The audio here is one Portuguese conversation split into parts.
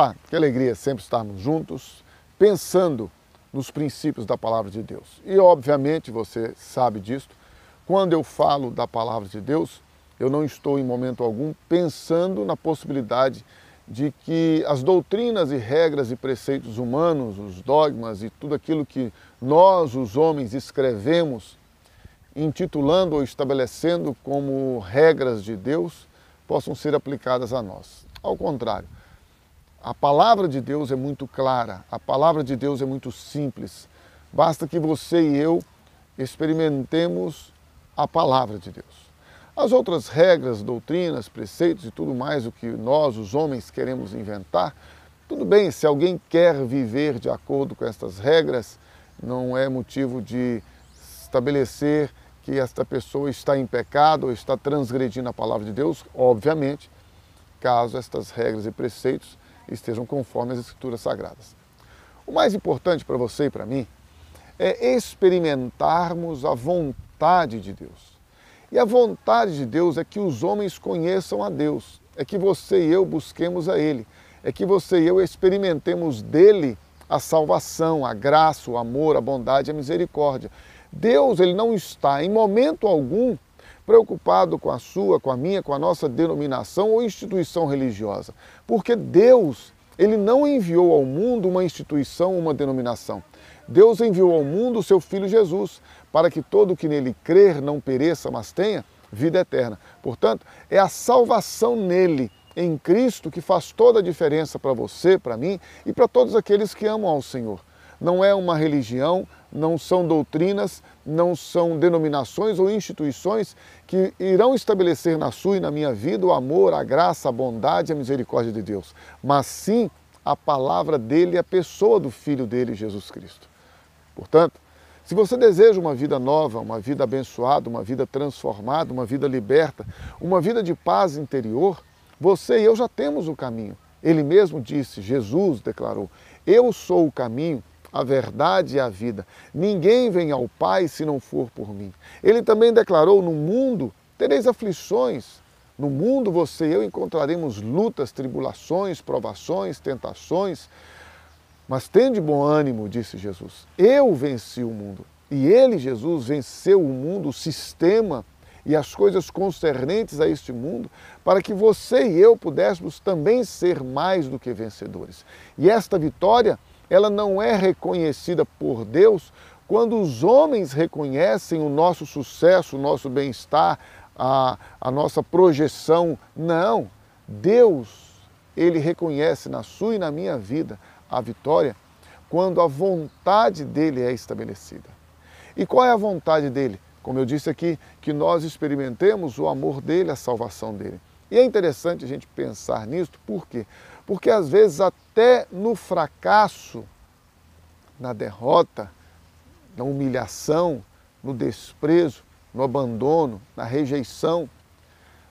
Olá, que alegria sempre estarmos juntos, pensando nos princípios da palavra de Deus. E obviamente você sabe disso, quando eu falo da palavra de Deus, eu não estou em momento algum pensando na possibilidade de que as doutrinas e regras e preceitos humanos, os dogmas e tudo aquilo que nós, os homens, escrevemos, intitulando ou estabelecendo como regras de Deus, possam ser aplicadas a nós. Ao contrário, a palavra de Deus é muito clara, a palavra de Deus é muito simples. Basta que você e eu experimentemos a palavra de Deus. As outras regras, doutrinas, preceitos e tudo mais o que nós, os homens, queremos inventar, tudo bem, se alguém quer viver de acordo com estas regras, não é motivo de estabelecer que esta pessoa está em pecado ou está transgredindo a palavra de Deus, obviamente, caso estas regras e preceitos estejam conforme as Escrituras Sagradas. O mais importante para você e para mim é experimentarmos a vontade de Deus. E a vontade de Deus é que os homens conheçam a Deus, é que você e eu busquemos a Ele, é que você e eu experimentemos dele a salvação, a graça, o amor, a bondade, a misericórdia. Deus ele não está em momento algum preocupado com a sua, com a minha, com a nossa denominação ou instituição religiosa. Porque Deus, ele não enviou ao mundo uma instituição, uma denominação. Deus enviou ao mundo o seu filho Jesus, para que todo que nele crer não pereça, mas tenha vida eterna. Portanto, é a salvação nele, em Cristo, que faz toda a diferença para você, para mim e para todos aqueles que amam ao Senhor. Não é uma religião, não são doutrinas, não são denominações ou instituições que irão estabelecer na sua e na minha vida o amor, a graça, a bondade e a misericórdia de Deus, mas sim a palavra dele e a pessoa do Filho dele, Jesus Cristo. Portanto, se você deseja uma vida nova, uma vida abençoada, uma vida transformada, uma vida liberta, uma vida de paz interior, você e eu já temos o caminho. Ele mesmo disse, Jesus declarou: Eu sou o caminho, a verdade e a vida. Ninguém vem ao Pai se não for por mim. Ele também declarou: No mundo tereis aflições. No mundo você e eu encontraremos lutas, tribulações, provações, tentações. Mas tende bom ânimo, disse Jesus. Eu venci o mundo. E ele, Jesus, venceu o mundo, o sistema e as coisas concernentes a este mundo, para que você e eu pudéssemos também ser mais do que vencedores. E esta vitória ela não é reconhecida por Deus quando os homens reconhecem o nosso sucesso, o nosso bem-estar, a, a nossa projeção. Não. Deus, ele reconhece na sua e na minha vida a vitória quando a vontade dele é estabelecida. E qual é a vontade dele? Como eu disse aqui, que nós experimentemos o amor dele, a salvação dele. E é interessante a gente pensar nisso, por quê? Porque às vezes até no fracasso, na derrota, na humilhação, no desprezo, no abandono, na rejeição,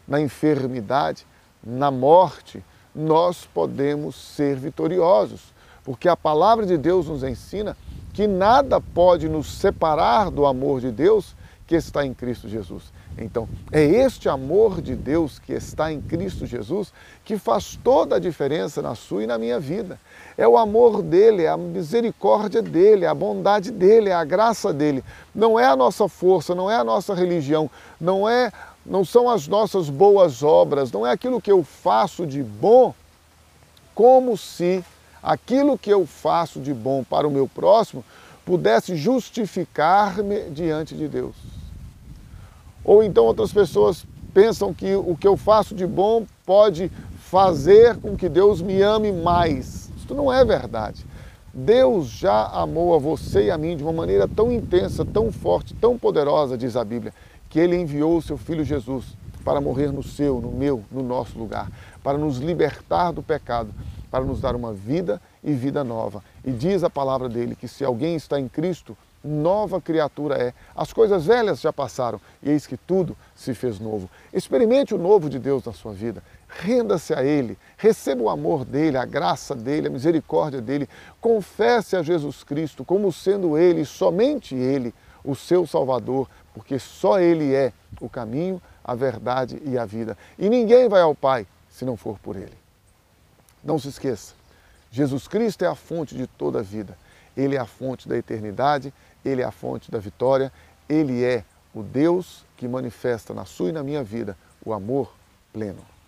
na enfermidade, na morte, nós podemos ser vitoriosos, porque a palavra de Deus nos ensina que nada pode nos separar do amor de Deus que está em Cristo Jesus. Então, é este amor de Deus que está em Cristo Jesus que faz toda a diferença na sua e na minha vida. É o amor dele, é a misericórdia dele, é a bondade dele, é a graça dele. Não é a nossa força, não é a nossa religião, não é não são as nossas boas obras, não é aquilo que eu faço de bom, como se aquilo que eu faço de bom para o meu próximo pudesse justificar-me diante de Deus. Ou então outras pessoas pensam que o que eu faço de bom pode fazer com que Deus me ame mais. Isso não é verdade. Deus já amou a você e a mim de uma maneira tão intensa, tão forte, tão poderosa, diz a Bíblia, que ele enviou o seu filho Jesus para morrer no seu, no meu, no nosso lugar, para nos libertar do pecado, para nos dar uma vida e vida nova. E diz a palavra dele que se alguém está em Cristo, nova criatura é. As coisas velhas já passaram e eis que tudo se fez novo. Experimente o novo de Deus na sua vida. Renda-se a Ele, receba o amor dEle, a graça dEle, a misericórdia dEle. Confesse a Jesus Cristo como sendo Ele, somente Ele, o seu Salvador, porque só Ele é o caminho, a verdade e a vida. E ninguém vai ao Pai se não for por Ele. Não se esqueça, Jesus Cristo é a fonte de toda a vida. Ele é a fonte da eternidade, ele é a fonte da vitória, ele é o Deus que manifesta na sua e na minha vida o amor pleno.